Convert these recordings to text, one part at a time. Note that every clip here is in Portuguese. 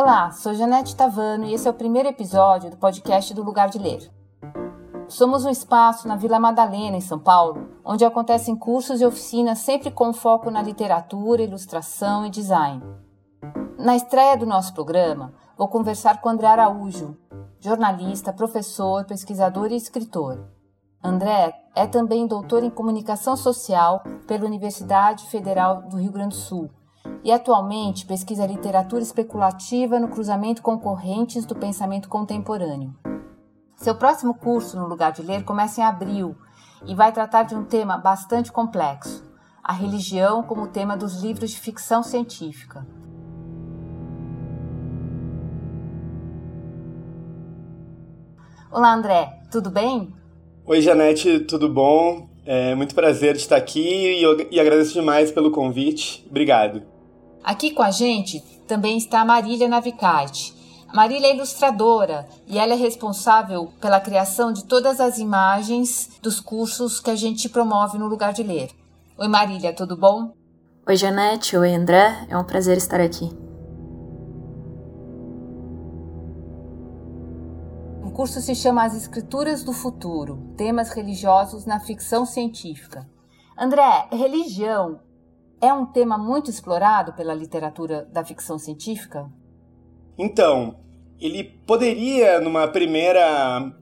Olá, sou Janete Tavano e esse é o primeiro episódio do podcast do Lugar de Ler. Somos um espaço na Vila Madalena, em São Paulo, onde acontecem cursos e oficinas sempre com foco na literatura, ilustração e design. Na estreia do nosso programa, vou conversar com André Araújo, jornalista, professor, pesquisador e escritor. André é também doutor em comunicação social pela Universidade Federal do Rio Grande do Sul e atualmente pesquisa literatura especulativa no cruzamento com correntes do pensamento contemporâneo. Seu próximo curso no Lugar de Ler começa em abril e vai tratar de um tema bastante complexo: a religião como tema dos livros de ficção científica. Olá, André, tudo bem? Oi, Janete, tudo bom? É muito prazer estar aqui e, e agradeço demais pelo convite. Obrigado. Aqui com a gente também está a Marília Navicarte. Marília é ilustradora e ela é responsável pela criação de todas as imagens dos cursos que a gente promove no lugar de ler. Oi Marília, tudo bom? Oi Janete, oi André, é um prazer estar aqui. O curso se chama As Escrituras do Futuro, temas religiosos na ficção científica. André, religião é um tema muito explorado pela literatura da ficção científica? Então, ele poderia, numa primeira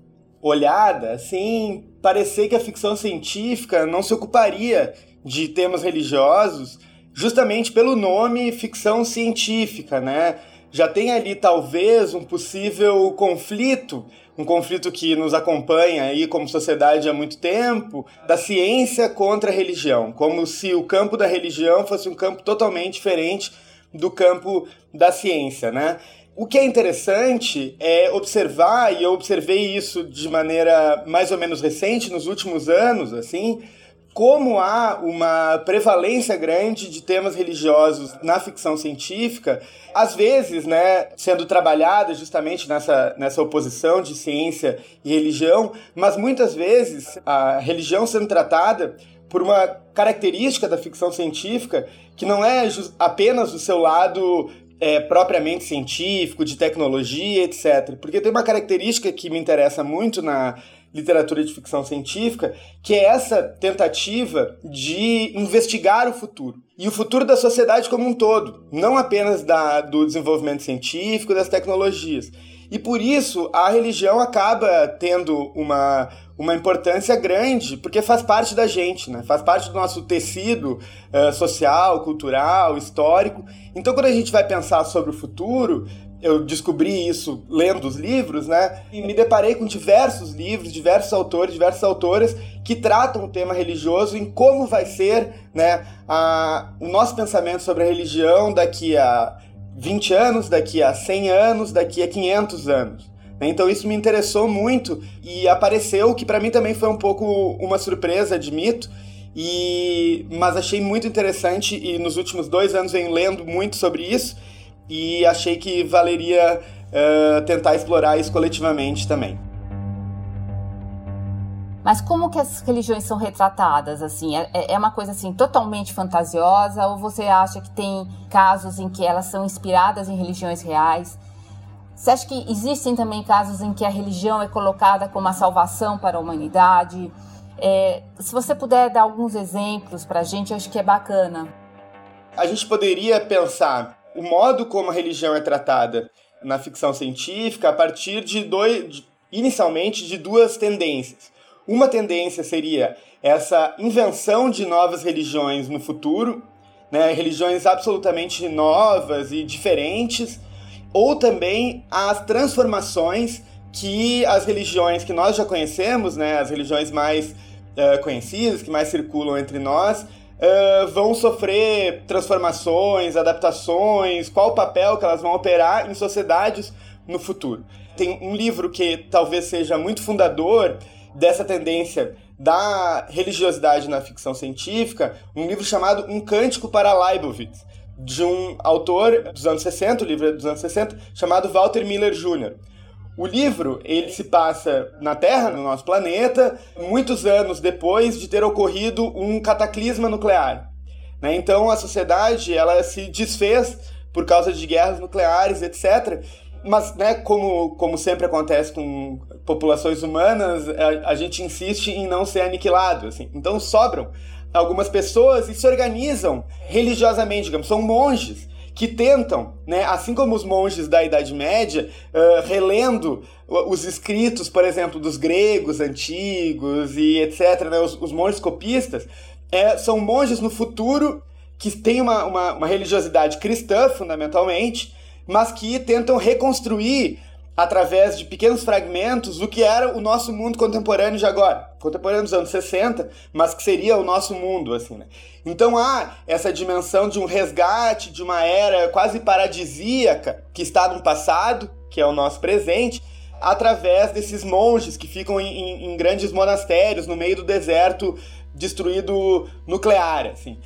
olhada, assim, parecer que a ficção científica não se ocuparia de temas religiosos, justamente pelo nome ficção científica, né? Já tem ali talvez um possível conflito um conflito que nos acompanha aí como sociedade há muito tempo, da ciência contra a religião, como se o campo da religião fosse um campo totalmente diferente do campo da ciência, né? O que é interessante é observar, e eu observei isso de maneira mais ou menos recente, nos últimos anos, assim, como há uma prevalência grande de temas religiosos na ficção científica, às vezes, né, sendo trabalhada justamente nessa, nessa oposição de ciência e religião, mas muitas vezes a religião sendo tratada por uma característica da ficção científica que não é apenas o seu lado é, propriamente científico, de tecnologia, etc. Porque tem uma característica que me interessa muito na literatura de ficção científica, que é essa tentativa de investigar o futuro. E o futuro da sociedade como um todo, não apenas da, do desenvolvimento científico, das tecnologias. E por isso a religião acaba tendo uma, uma importância grande, porque faz parte da gente, né? faz parte do nosso tecido uh, social, cultural, histórico. Então, quando a gente vai pensar sobre o futuro, eu descobri isso lendo os livros, né? E me deparei com diversos livros, diversos autores, diversas autoras que tratam o tema religioso em como vai ser, né, a, o nosso pensamento sobre a religião daqui a 20 anos, daqui a 100 anos, daqui a 500 anos. Né? Então isso me interessou muito e apareceu que para mim também foi um pouco uma surpresa, admito. E mas achei muito interessante e nos últimos dois anos venho lendo muito sobre isso e achei que valeria uh, tentar explorar isso coletivamente também. Mas como que as religiões são retratadas, assim? É, é, é uma coisa, assim, totalmente fantasiosa? Ou você acha que tem casos em que elas são inspiradas em religiões reais? Você acha que existem também casos em que a religião é colocada como a salvação para a humanidade? É, se você puder dar alguns exemplos para a gente, acho que é bacana. A gente poderia pensar o modo como a religião é tratada na ficção científica a partir de dois, inicialmente de duas tendências. Uma tendência seria essa invenção de novas religiões no futuro, né, religiões absolutamente novas e diferentes, ou também as transformações que as religiões que nós já conhecemos, né, as religiões mais uh, conhecidas, que mais circulam entre nós, uh, vão sofrer transformações, adaptações, qual o papel que elas vão operar em sociedades no futuro. Tem um livro que talvez seja muito fundador dessa tendência da religiosidade na ficção científica, um livro chamado Um Cântico para Leibowitz, de um autor dos anos 60, o livro é dos anos 60, chamado Walter Miller Jr. O livro, ele se passa na Terra, no nosso planeta, muitos anos depois de ter ocorrido um cataclisma nuclear. Né? Então a sociedade ela se desfez por causa de guerras nucleares, etc. Mas, né, como, como sempre acontece com populações humanas, a, a gente insiste em não ser aniquilado. Assim. Então sobram algumas pessoas e se organizam religiosamente, digamos, são monges que tentam, né, assim como os monges da Idade Média, uh, relendo os escritos, por exemplo, dos gregos antigos e etc., né, os, os monges copistas, é, são monges no futuro que têm uma, uma, uma religiosidade cristã, fundamentalmente, mas que tentam reconstruir através de pequenos fragmentos o que era o nosso mundo contemporâneo de agora, contemporâneo dos anos 60, mas que seria o nosso mundo, assim, né? Então há essa dimensão de um resgate de uma era quase paradisíaca que está no passado, que é o nosso presente, através desses monges que ficam em, em, em grandes monastérios no meio do deserto destruído nuclear, assim.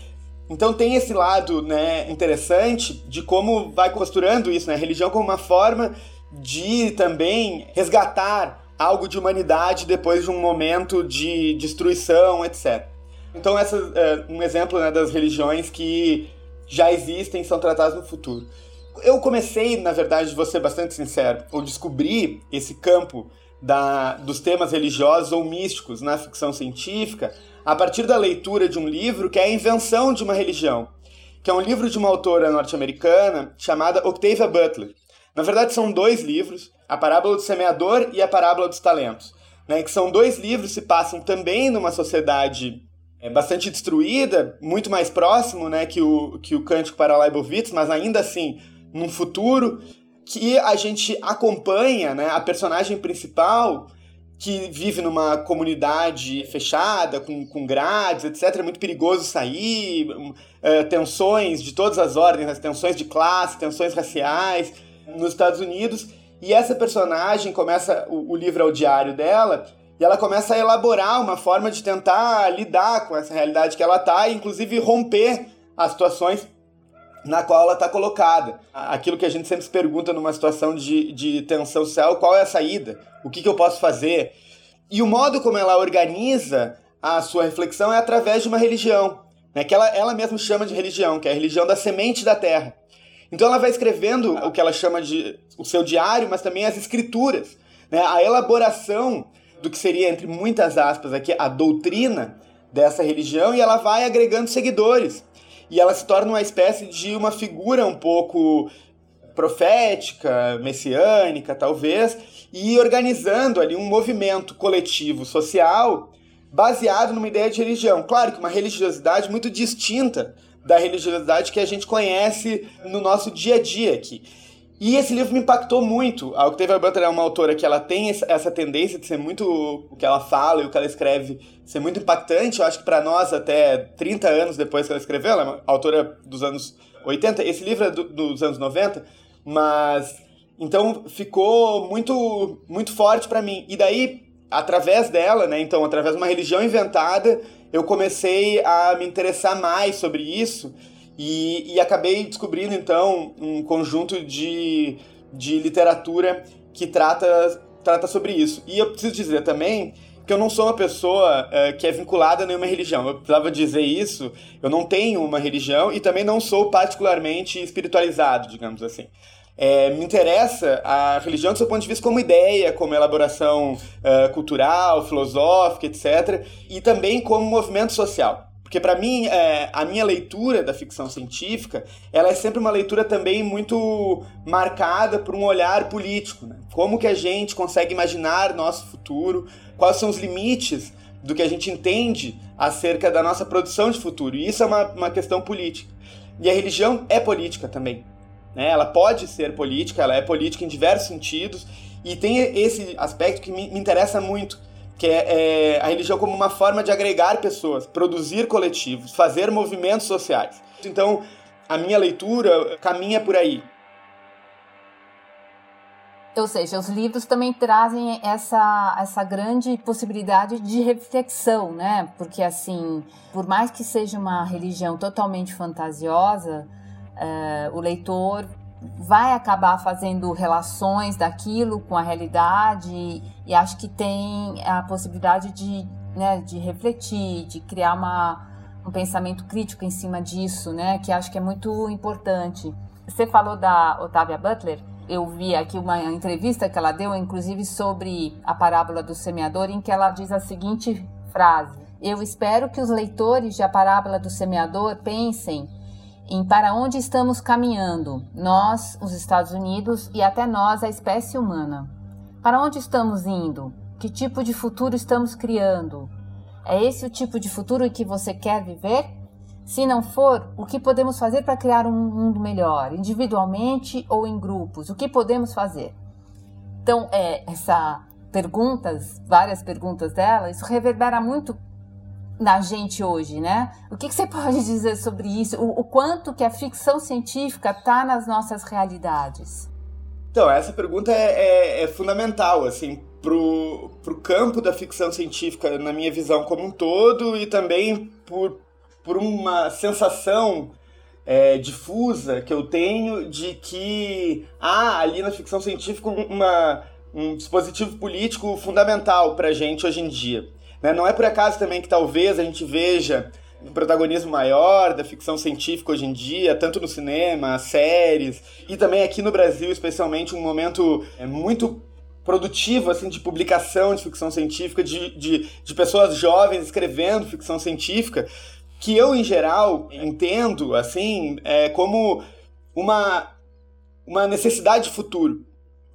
Então tem esse lado né, interessante de como vai costurando isso, né? A religião como uma forma de também resgatar algo de humanidade depois de um momento de destruição, etc. Então, essa é um exemplo né, das religiões que já existem são tratadas no futuro. Eu comecei, na verdade, vou ser bastante sincero, eu descobri esse campo da, dos temas religiosos ou místicos na ficção científica a partir da leitura de um livro que é a invenção de uma religião, que é um livro de uma autora norte-americana chamada Octavia Butler. Na verdade, são dois livros, A Parábola do Semeador e A Parábola dos Talentos, né, que são dois livros que se passam também numa sociedade é, bastante destruída, muito mais próximo né, que, o, que o Cântico para Leibovitz, mas ainda assim num futuro que a gente acompanha né, a personagem principal que vive numa comunidade fechada, com, com grades, etc. É muito perigoso sair, uh, tensões de todas as ordens, as tensões de classe, tensões raciais nos Estados Unidos. E essa personagem começa, o, o livro é o diário dela, e ela começa a elaborar uma forma de tentar lidar com essa realidade que ela está, e inclusive romper as situações na qual ela está colocada. Aquilo que a gente sempre se pergunta numa situação de, de tensão social, qual é a saída? O que, que eu posso fazer? E o modo como ela organiza a sua reflexão é através de uma religião, né, que ela, ela mesma chama de religião, que é a religião da semente da terra. Então ela vai escrevendo o que ela chama de o seu diário, mas também as escrituras, né? a elaboração do que seria, entre muitas aspas, aqui, a doutrina dessa religião, e ela vai agregando seguidores. E ela se torna uma espécie de uma figura um pouco profética, messiânica, talvez, e organizando ali um movimento coletivo social baseado numa ideia de religião. Claro que uma religiosidade muito distinta da religiosidade que a gente conhece no nosso dia a dia aqui. E esse livro me impactou muito. A Octavia Butler é uma autora que ela tem essa tendência de ser muito o que ela fala e o que ela escreve ser muito impactante. Eu acho que para nós até 30 anos depois que ela escreveu, ela é uma autora dos anos 80. Esse livro é do, dos anos 90, mas então ficou muito muito forte para mim. E daí através dela, né, então através de uma religião inventada, eu comecei a me interessar mais sobre isso e, e acabei descobrindo então um conjunto de, de literatura que trata, trata sobre isso. E eu preciso dizer também que eu não sou uma pessoa uh, que é vinculada a nenhuma religião. Eu precisava dizer isso. Eu não tenho uma religião e também não sou particularmente espiritualizado, digamos assim. É, me interessa a religião do seu ponto de vista como ideia, como elaboração uh, cultural, filosófica, etc. E também como movimento social. Porque para mim, é, a minha leitura da ficção científica, ela é sempre uma leitura também muito marcada por um olhar político. Né? Como que a gente consegue imaginar nosso futuro, quais são os limites do que a gente entende acerca da nossa produção de futuro. E isso é uma, uma questão política. E a religião é política também. Né? Ela pode ser política, ela é política em diversos sentidos, e tem esse aspecto que me, me interessa muito, que é, é, a religião como uma forma de agregar pessoas, produzir coletivos, fazer movimentos sociais. Então, a minha leitura caminha por aí. Ou seja, os livros também trazem essa, essa grande possibilidade de reflexão, né? Porque, assim, por mais que seja uma religião totalmente fantasiosa, uh, o leitor vai acabar fazendo relações daquilo com a realidade e acho que tem a possibilidade de, né, de refletir, de criar uma, um pensamento crítico em cima disso, né, que acho que é muito importante. Você falou da Otávia Butler. Eu vi aqui uma entrevista que ela deu, inclusive sobre a parábola do semeador, em que ela diz a seguinte frase: Eu espero que os leitores de A Parábola do Semeador pensem em para onde estamos caminhando, nós, os Estados Unidos e até nós, a espécie humana. Para onde estamos indo? Que tipo de futuro estamos criando? É esse o tipo de futuro que você quer viver? Se não for, o que podemos fazer para criar um mundo melhor, individualmente ou em grupos? O que podemos fazer? Então, é, essa perguntas, várias perguntas dela, isso reverbera muito na gente hoje, né? O que, que você pode dizer sobre isso? O, o quanto que a ficção científica está nas nossas realidades? Então, essa pergunta é, é, é fundamental, assim, pro, pro campo da ficção científica, na minha visão como um todo, e também por, por uma sensação é, difusa que eu tenho de que há ali na ficção científica uma, um dispositivo político fundamental para a gente hoje em dia. Né? Não é por acaso também que talvez a gente veja um protagonismo maior da ficção científica hoje em dia, tanto no cinema, séries, e também aqui no Brasil, especialmente, um momento é, muito produtivo assim de publicação de ficção científica, de, de, de pessoas jovens escrevendo ficção científica, que eu, em geral, entendo assim é, como uma, uma necessidade de futuro.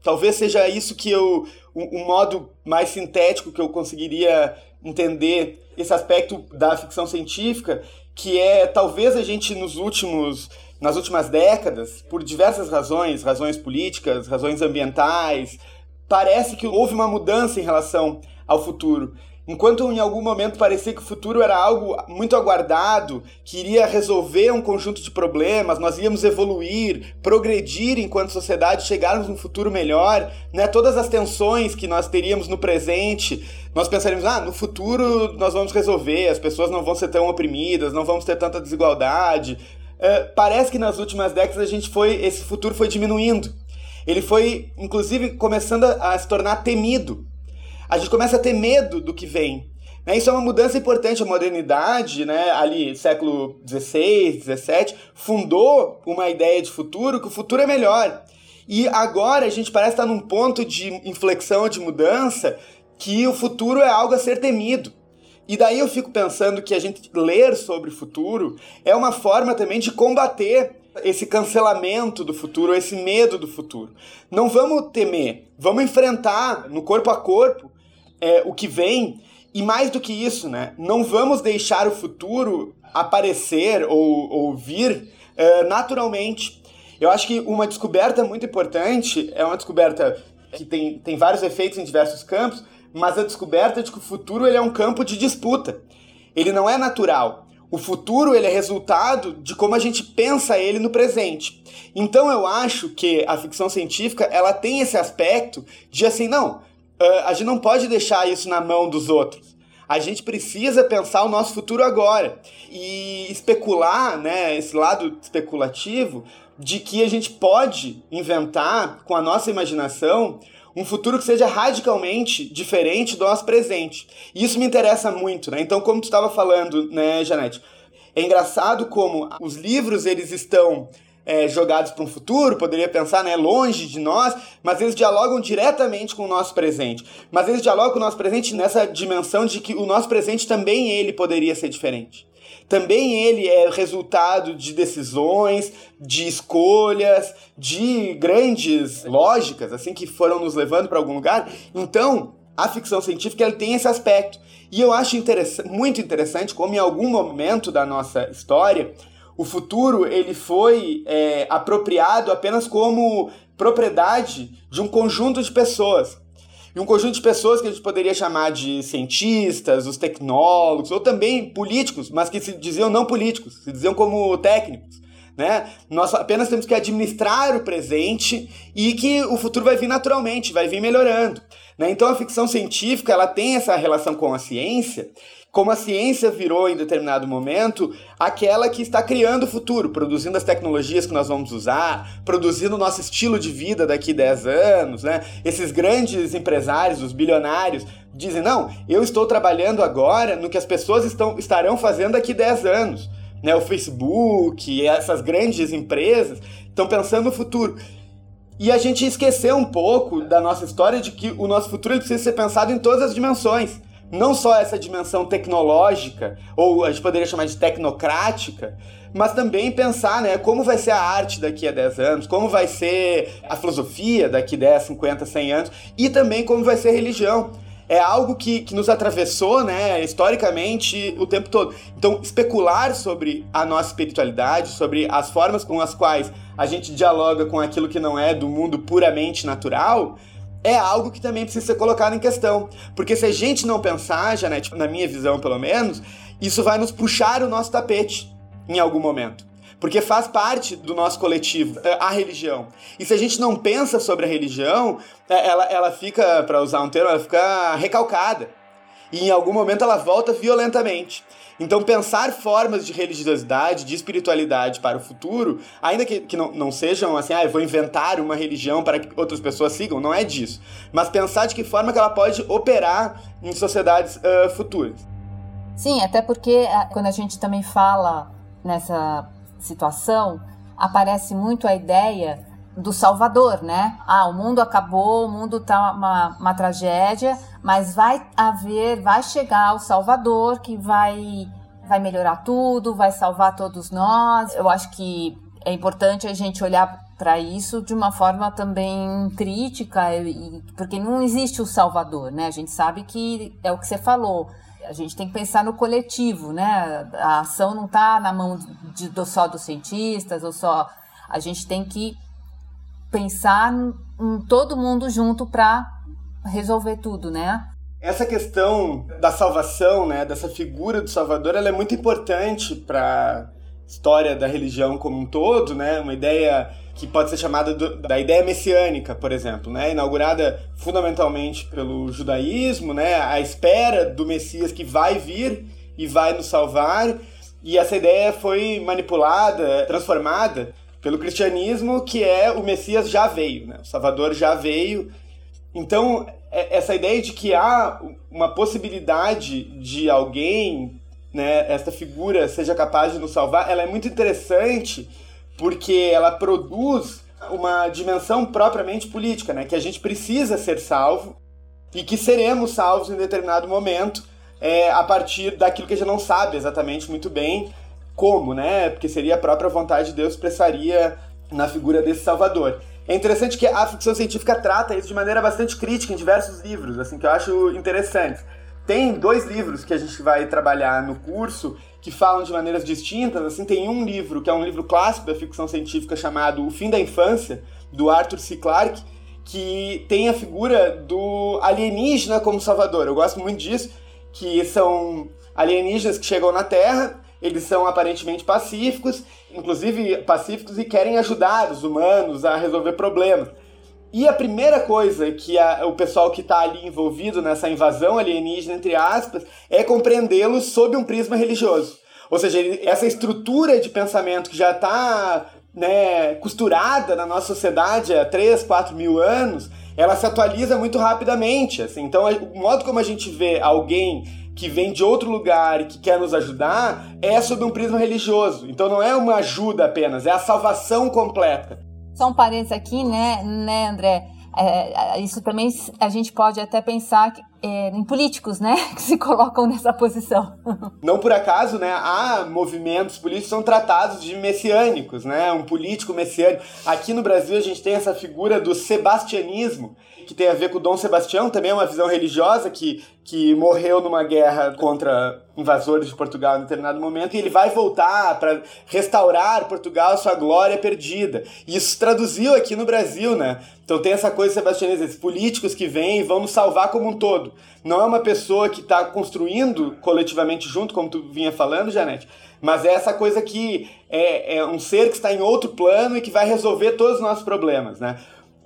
Talvez seja isso que eu. Um, um modo mais sintético que eu conseguiria entender esse aspecto da ficção científica, que é talvez a gente nos últimos nas últimas décadas, por diversas razões, razões políticas, razões ambientais, parece que houve uma mudança em relação ao futuro. Enquanto em algum momento parecia que o futuro era algo muito aguardado, que iria resolver um conjunto de problemas, nós íamos evoluir, progredir enquanto sociedade, chegarmos num futuro melhor, né? Todas as tensões que nós teríamos no presente, nós pensaríamos, ah, no futuro nós vamos resolver, as pessoas não vão ser tão oprimidas, não vamos ter tanta desigualdade. É, parece que nas últimas décadas a gente foi, esse futuro foi diminuindo. Ele foi, inclusive, começando a, a se tornar temido a gente começa a ter medo do que vem. Né? Isso é uma mudança importante. A modernidade, né, ali, século XVI, XVII, fundou uma ideia de futuro, que o futuro é melhor. E agora a gente parece estar num ponto de inflexão, de mudança, que o futuro é algo a ser temido. E daí eu fico pensando que a gente ler sobre o futuro é uma forma também de combater esse cancelamento do futuro, esse medo do futuro. Não vamos temer, vamos enfrentar no corpo a corpo é, o que vem. E mais do que isso, né? Não vamos deixar o futuro aparecer ou, ou vir é, naturalmente. Eu acho que uma descoberta muito importante é uma descoberta que tem, tem vários efeitos em diversos campos, mas a descoberta de que o futuro ele é um campo de disputa. Ele não é natural. O futuro ele é resultado de como a gente pensa ele no presente. Então eu acho que a ficção científica ela tem esse aspecto de assim, não, a gente não pode deixar isso na mão dos outros. A gente precisa pensar o nosso futuro agora e especular, né, esse lado especulativo de que a gente pode inventar com a nossa imaginação um futuro que seja radicalmente diferente do nosso presente. E isso me interessa muito, né? Então, como tu estava falando, né, Janete, é engraçado como os livros eles estão é, jogados para um futuro, poderia pensar, né, longe de nós, mas eles dialogam diretamente com o nosso presente. Mas eles dialogam com o nosso presente nessa dimensão de que o nosso presente também ele poderia ser diferente. Também ele é resultado de decisões, de escolhas, de grandes lógicas, assim, que foram nos levando para algum lugar. Então, a ficção científica ela tem esse aspecto. E eu acho muito interessante como em algum momento da nossa história o futuro ele foi é, apropriado apenas como propriedade de um conjunto de pessoas. E um conjunto de pessoas que a gente poderia chamar de cientistas, os tecnólogos, ou também políticos, mas que se diziam não políticos, se diziam como técnicos. Né? Nós apenas temos que administrar o presente e que o futuro vai vir naturalmente, vai vir melhorando. Né? Então a ficção científica ela tem essa relação com a ciência como a ciência virou em determinado momento aquela que está criando o futuro, produzindo as tecnologias que nós vamos usar, produzindo o nosso estilo de vida daqui a 10 anos, né? Esses grandes empresários, os bilionários, dizem: "Não, eu estou trabalhando agora no que as pessoas estão estarão fazendo daqui a 10 anos". né, o Facebook, essas grandes empresas, estão pensando no futuro. E a gente esqueceu um pouco da nossa história de que o nosso futuro precisa ser pensado em todas as dimensões. Não só essa dimensão tecnológica, ou a gente poderia chamar de tecnocrática, mas também pensar né, como vai ser a arte daqui a 10 anos, como vai ser a filosofia daqui a 10, 50, 100 anos, e também como vai ser a religião é algo que, que nos atravessou, né, historicamente, o tempo todo. Então, especular sobre a nossa espiritualidade, sobre as formas com as quais a gente dialoga com aquilo que não é do mundo puramente natural, é algo que também precisa ser colocado em questão. Porque se a gente não pensar, Janete, na minha visão pelo menos, isso vai nos puxar o nosso tapete em algum momento porque faz parte do nosso coletivo, é, a religião. E se a gente não pensa sobre a religião, é, ela, ela fica, para usar um termo, ela fica recalcada. E em algum momento ela volta violentamente. Então, pensar formas de religiosidade, de espiritualidade para o futuro, ainda que, que não, não sejam assim, ah, eu vou inventar uma religião para que outras pessoas sigam, não é disso. Mas pensar de que forma que ela pode operar em sociedades uh, futuras. Sim, até porque quando a gente também fala nessa situação, aparece muito a ideia do Salvador, né? Ah, o mundo acabou, o mundo tá uma, uma tragédia, mas vai haver, vai chegar o Salvador que vai vai melhorar tudo, vai salvar todos nós. Eu acho que é importante a gente olhar para isso de uma forma também crítica, porque não existe o Salvador, né? A gente sabe que é o que você falou a gente tem que pensar no coletivo, né? A ação não está na mão de, de, só dos cientistas, ou só. A gente tem que pensar em todo mundo junto para resolver tudo, né? Essa questão da salvação, né, dessa figura do Salvador, ela é muito importante para história da religião como um todo, né? Uma ideia que pode ser chamada do, da ideia messiânica, por exemplo, né? inaugurada fundamentalmente pelo judaísmo, né? a espera do Messias que vai vir e vai nos salvar. E essa ideia foi manipulada, transformada pelo cristianismo, que é o Messias já veio, né? o Salvador já veio. Então, é, essa ideia de que há uma possibilidade de alguém, né, esta figura seja capaz de nos salvar, ela é muito interessante porque ela produz uma dimensão propriamente política, né? Que a gente precisa ser salvo e que seremos salvos em determinado momento é, a partir daquilo que a gente não sabe exatamente muito bem como, né? Porque seria a própria vontade de Deus expressaria na figura desse Salvador. É interessante que a ficção científica trata isso de maneira bastante crítica em diversos livros, assim, que eu acho interessante. Tem dois livros que a gente vai trabalhar no curso que falam de maneiras distintas. Assim, tem um livro que é um livro clássico da ficção científica chamado O Fim da Infância, do Arthur C. Clarke, que tem a figura do alienígena como salvador. Eu gosto muito disso, que são alienígenas que chegam na Terra, eles são aparentemente pacíficos, inclusive pacíficos e querem ajudar os humanos a resolver problemas. E a primeira coisa que a, o pessoal que está ali envolvido nessa invasão alienígena, entre aspas, é compreendê-los sob um prisma religioso. Ou seja, essa estrutura de pensamento que já está né, costurada na nossa sociedade há 3, 4 mil anos, ela se atualiza muito rapidamente. Assim. Então, o modo como a gente vê alguém que vem de outro lugar e que quer nos ajudar é sob um prisma religioso. Então, não é uma ajuda apenas, é a salvação completa. Só um parênteses aqui, né, né André? É, isso também a gente pode até pensar é, em políticos, né, que se colocam nessa posição. Não por acaso, né, há movimentos políticos são tratados de messiânicos, né, um político messiânico. Aqui no Brasil a gente tem essa figura do sebastianismo, que tem a ver com Dom Sebastião, também é uma visão religiosa que, que morreu numa guerra contra invasores de Portugal em determinado momento, e ele vai voltar para restaurar Portugal sua glória perdida. Isso traduziu aqui no Brasil, né? Então tem essa coisa sebastianista, esses políticos que vêm e vão nos salvar como um todo. Não é uma pessoa que está construindo coletivamente junto, como tu vinha falando, Janete, mas é essa coisa que é, é um ser que está em outro plano e que vai resolver todos os nossos problemas, né?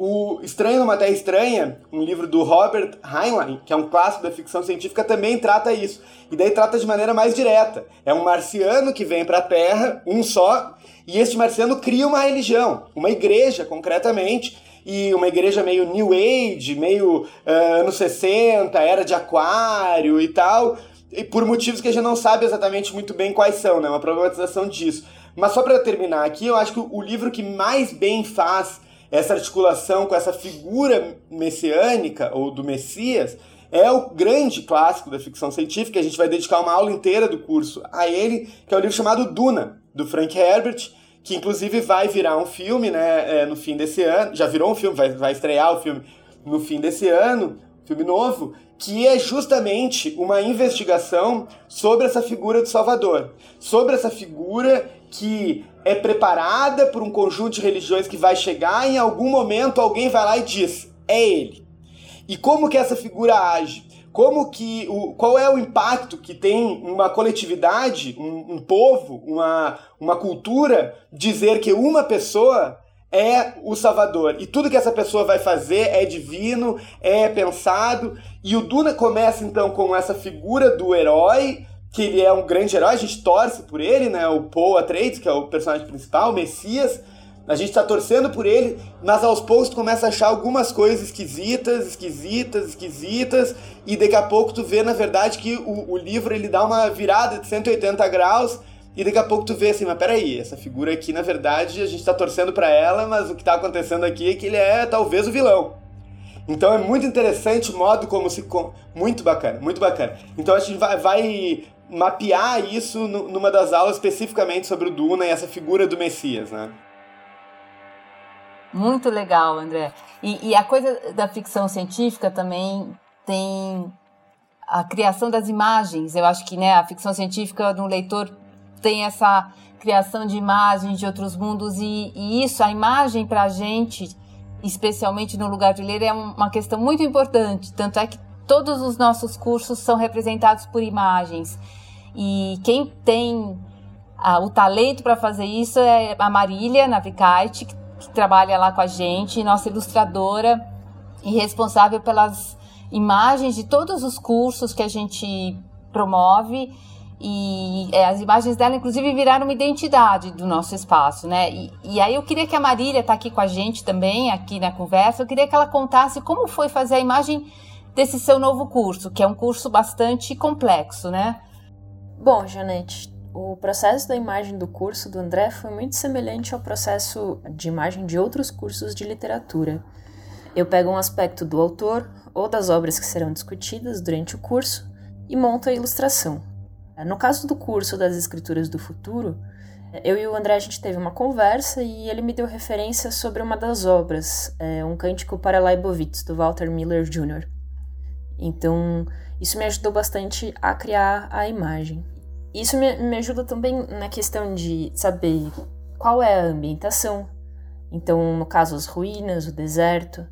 O Estranho numa Terra Estranha, um livro do Robert Heinlein, que é um clássico da ficção científica, também trata isso. E daí trata de maneira mais direta. É um marciano que vem para a Terra, um só, e este marciano cria uma religião, uma igreja concretamente, e uma igreja meio New Age, meio uh, anos 60, era de aquário e tal. e por motivos que a gente não sabe exatamente muito bem quais são, né? Uma problematização disso. Mas só para terminar aqui, eu acho que o livro que mais bem faz essa articulação com essa figura messiânica ou do Messias é o grande clássico da ficção científica. A gente vai dedicar uma aula inteira do curso a ele, que é o livro chamado Duna, do Frank Herbert, que inclusive vai virar um filme né, é, no fim desse ano. Já virou um filme, vai, vai estrear o filme no fim desse ano, filme novo, que é justamente uma investigação sobre essa figura do Salvador, sobre essa figura que é preparada por um conjunto de religiões que vai chegar e em algum momento alguém vai lá e diz: é ele. E como que essa figura age? Como que o, qual é o impacto que tem uma coletividade, um, um povo, uma, uma cultura dizer que uma pessoa é o Salvador. E tudo que essa pessoa vai fazer é divino, é pensado. E o Duna começa então com essa figura do herói, que ele é um grande herói, a gente torce por ele, né? O Paul Atreides, que é o personagem principal, o Messias. A gente tá torcendo por ele, mas aos poucos tu começa a achar algumas coisas esquisitas, esquisitas, esquisitas, e daqui a pouco tu vê, na verdade, que o, o livro ele dá uma virada de 180 graus, e daqui a pouco tu vê assim, mas peraí, essa figura aqui, na verdade, a gente tá torcendo para ela, mas o que tá acontecendo aqui é que ele é talvez o vilão. Então é muito interessante o modo como se. Muito bacana, muito bacana. Então a gente vai, vai mapear isso numa das aulas especificamente sobre o Duna e essa figura do Messias, né? Muito legal, André. E, e, a coisa da ficção científica também tem a criação das imagens. Eu acho que né, a ficção científica no leitor tem essa criação de imagens de outros mundos e, e isso, a imagem para a gente, especialmente no lugar de ler, é uma questão muito importante. Tanto é que todos os nossos cursos são representados por imagens. E quem tem ah, o talento para fazer isso é a Marília Navicite, que que trabalha lá com a gente, nossa ilustradora e responsável pelas imagens de todos os cursos que a gente promove. E é, as imagens dela, inclusive, viraram uma identidade do nosso espaço, né? E, e aí eu queria que a Marília está aqui com a gente também, aqui na conversa, eu queria que ela contasse como foi fazer a imagem desse seu novo curso, que é um curso bastante complexo, né? Bom, Janete, o processo da imagem do curso do André foi muito semelhante ao processo de imagem de outros cursos de literatura. Eu pego um aspecto do autor ou das obras que serão discutidas durante o curso e monto a ilustração. No caso do curso das Escrituras do Futuro, eu e o André a gente teve uma conversa e ele me deu referência sobre uma das obras, é, um cântico para Leibovitz, do Walter Miller Jr. Então, isso me ajudou bastante a criar a imagem. Isso me, me ajuda também na questão de saber qual é a ambientação. Então, no caso, as ruínas, o deserto,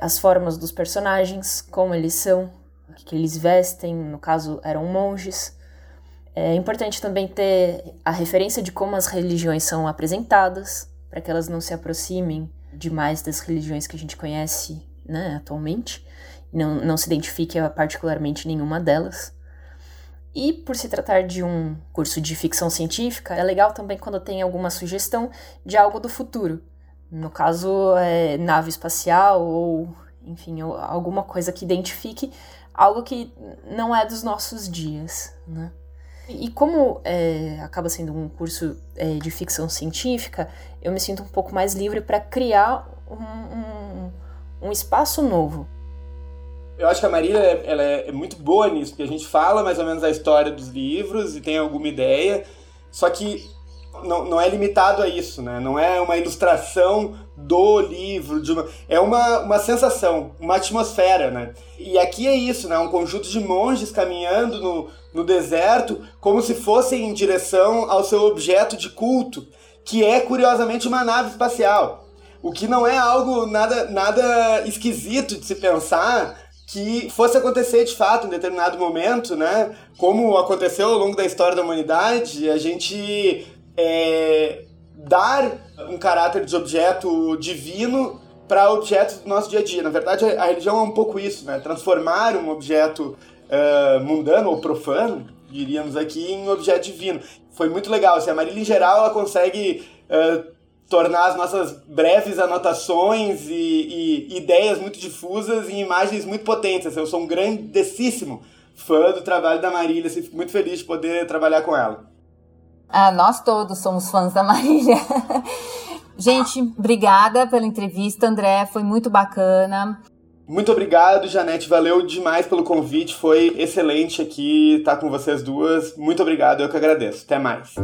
as formas dos personagens, como eles são, o que eles vestem, no caso, eram monges. É importante também ter a referência de como as religiões são apresentadas, para que elas não se aproximem demais das religiões que a gente conhece né, atualmente, não, não se identifique particularmente nenhuma delas. E por se tratar de um curso de ficção científica, é legal também quando tem alguma sugestão de algo do futuro. No caso, é, nave espacial ou, enfim, alguma coisa que identifique algo que não é dos nossos dias, né? E como é, acaba sendo um curso é, de ficção científica, eu me sinto um pouco mais livre para criar um, um, um espaço novo eu acho que a Marília ela é muito boa nisso, porque a gente fala mais ou menos a história dos livros e tem alguma ideia, só que não, não é limitado a isso, né? Não é uma ilustração do livro, uma, é uma, uma sensação, uma atmosfera, né? E aqui é isso, né? Um conjunto de monges caminhando no, no deserto como se fossem em direção ao seu objeto de culto, que é, curiosamente, uma nave espacial. O que não é algo nada, nada esquisito de se pensar, que fosse acontecer de fato em determinado momento, né? Como aconteceu ao longo da história da humanidade, a gente é, dar um caráter de objeto divino para objetos do nosso dia a dia. Na verdade, a religião é um pouco isso, né? Transformar um objeto uh, mundano ou profano, diríamos aqui, em objeto divino. Foi muito legal. Assim, a Marília, em geral, ela consegue uh, tornar as nossas breves anotações e, e, ideias muito difusas em imagens muito potentes. Eu sou um grandíssimo fã do trabalho da Marília, assim, fico muito feliz de poder trabalhar com ela. Ah, nós todos somos fãs da Marília. Gente, obrigada pela entrevista, André, foi muito bacana. Muito obrigado, Janete. Valeu demais pelo convite. Foi excelente aqui estar com vocês duas. Muito obrigado, eu que agradeço. Até mais.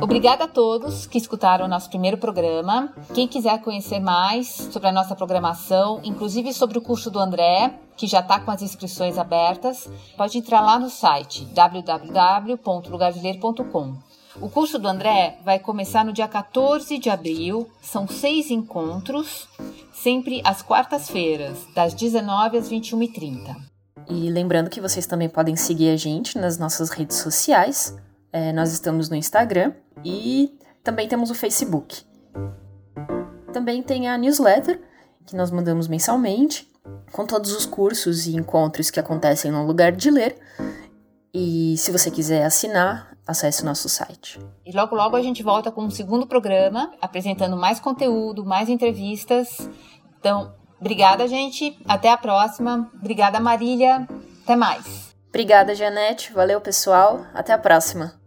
Obrigada a todos que escutaram o nosso primeiro programa. Quem quiser conhecer mais sobre a nossa programação, inclusive sobre o curso do André, que já está com as inscrições abertas, pode entrar lá no site www.lugardeler.com. O curso do André vai começar no dia 14 de abril, são seis encontros, sempre às quartas-feiras, das 19 às 21h30. E lembrando que vocês também podem seguir a gente nas nossas redes sociais. É, nós estamos no Instagram e também temos o Facebook. Também tem a newsletter, que nós mandamos mensalmente, com todos os cursos e encontros que acontecem no lugar de ler. E se você quiser assinar, acesse o nosso site. E logo logo a gente volta com um segundo programa, apresentando mais conteúdo, mais entrevistas. Então, obrigada, gente. Até a próxima. Obrigada, Marília. Até mais. Obrigada, Janete. Valeu, pessoal. Até a próxima.